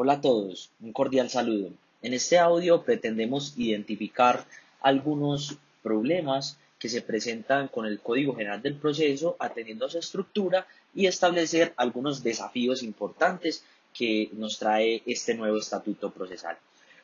Hola a todos, un cordial saludo. En este audio pretendemos identificar algunos problemas que se presentan con el Código General del Proceso atendiendo a su estructura y establecer algunos desafíos importantes que nos trae este nuevo estatuto procesal.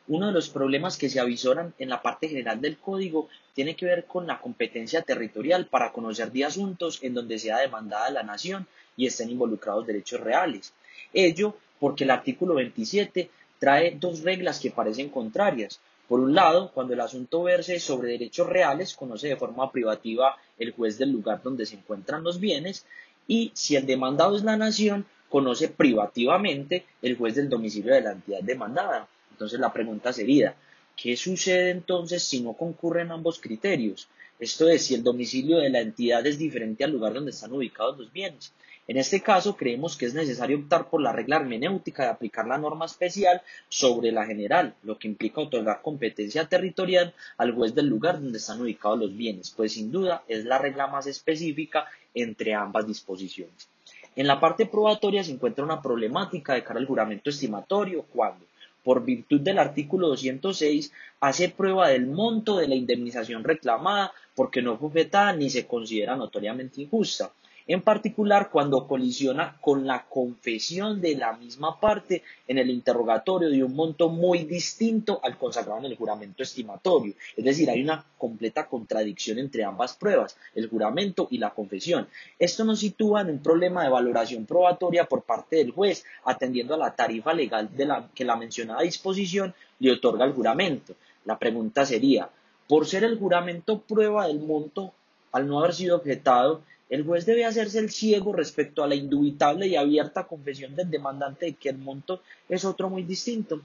Uno de los problemas que se avisoran en la parte general del código tiene que ver con la competencia territorial para conocer de asuntos en donde sea demandada la nación y estén involucrados derechos reales. Ello porque el artículo 27 trae dos reglas que parecen contrarias. Por un lado, cuando el asunto verse sobre derechos reales, conoce de forma privativa el juez del lugar donde se encuentran los bienes y si el demandado es la nación, conoce privativamente el juez del domicilio de la entidad demandada. Entonces la pregunta sería, ¿qué sucede entonces si no concurren ambos criterios? Esto es, si el domicilio de la entidad es diferente al lugar donde están ubicados los bienes. En este caso, creemos que es necesario optar por la regla hermenéutica de aplicar la norma especial sobre la general, lo que implica otorgar competencia territorial al juez del lugar donde están ubicados los bienes, pues sin duda es la regla más específica entre ambas disposiciones. En la parte probatoria se encuentra una problemática de cara al juramento estimatorio cuando, por virtud del artículo 206, hace prueba del monto de la indemnización reclamada porque no fue fetada ni se considera notoriamente injusta en particular cuando colisiona con la confesión de la misma parte en el interrogatorio de un monto muy distinto al consagrado en el juramento estimatorio. Es decir, hay una completa contradicción entre ambas pruebas, el juramento y la confesión. Esto nos sitúa en un problema de valoración probatoria por parte del juez, atendiendo a la tarifa legal de la, que la mencionada disposición le otorga el juramento. La pregunta sería, por ser el juramento prueba del monto, al no haber sido objetado, el juez debe hacerse el ciego respecto a la indubitable y abierta confesión del demandante de que el monto es otro muy distinto.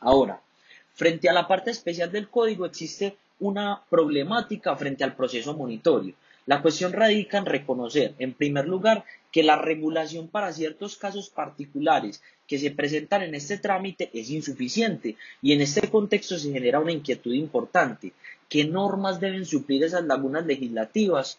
Ahora, frente a la parte especial del código existe una problemática frente al proceso monitorio. La cuestión radica en reconocer, en primer lugar, que la regulación para ciertos casos particulares que se presentan en este trámite es insuficiente y en este contexto se genera una inquietud importante. ¿Qué normas deben suplir esas lagunas legislativas?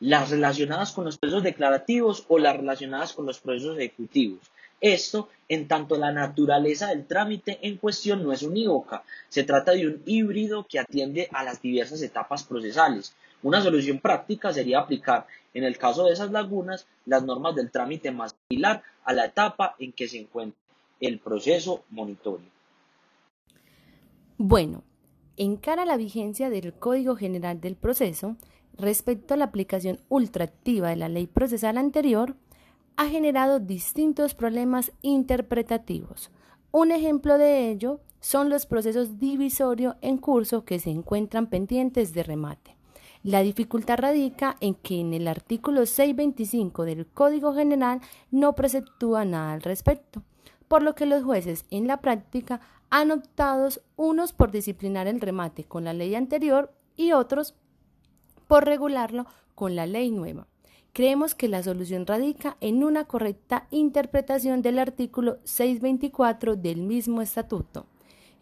Las relacionadas con los procesos declarativos o las relacionadas con los procesos ejecutivos. Esto, en tanto la naturaleza del trámite en cuestión no es unívoca, se trata de un híbrido que atiende a las diversas etapas procesales. Una solución práctica sería aplicar, en el caso de esas lagunas, las normas del trámite más similar a la etapa en que se encuentra el proceso monitorio. Bueno, en cara a la vigencia del Código General del Proceso, respecto a la aplicación ultraactiva de la ley procesal anterior, ha generado distintos problemas interpretativos. Un ejemplo de ello son los procesos divisorios en curso que se encuentran pendientes de remate. La dificultad radica en que en el artículo 625 del Código General no preceptúa nada al respecto, por lo que los jueces en la práctica han optado unos por disciplinar el remate con la ley anterior y otros por regularlo con la ley nueva. Creemos que la solución radica en una correcta interpretación del artículo 624 del mismo estatuto,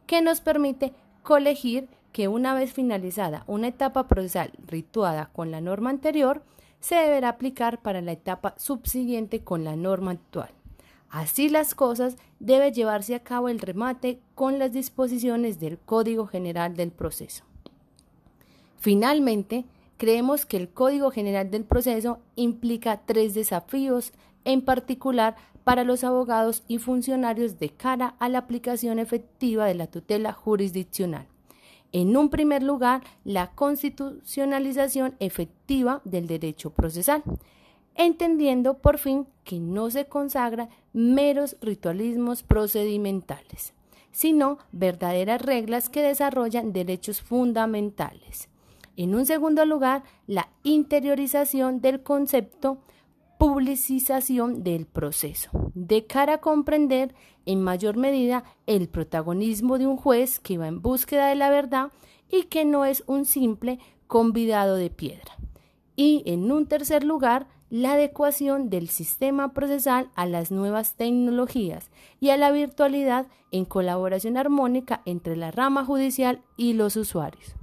que nos permite colegir que una vez finalizada una etapa procesal rituada con la norma anterior, se deberá aplicar para la etapa subsiguiente con la norma actual. Así las cosas, debe llevarse a cabo el remate con las disposiciones del Código General del Proceso. Finalmente, Creemos que el Código General del Proceso implica tres desafíos, en particular para los abogados y funcionarios de cara a la aplicación efectiva de la tutela jurisdiccional. En un primer lugar, la constitucionalización efectiva del derecho procesal, entendiendo por fin que no se consagra meros ritualismos procedimentales, sino verdaderas reglas que desarrollan derechos fundamentales. En un segundo lugar, la interiorización del concepto publicización del proceso, de cara a comprender en mayor medida el protagonismo de un juez que va en búsqueda de la verdad y que no es un simple convidado de piedra. Y en un tercer lugar, la adecuación del sistema procesal a las nuevas tecnologías y a la virtualidad en colaboración armónica entre la rama judicial y los usuarios.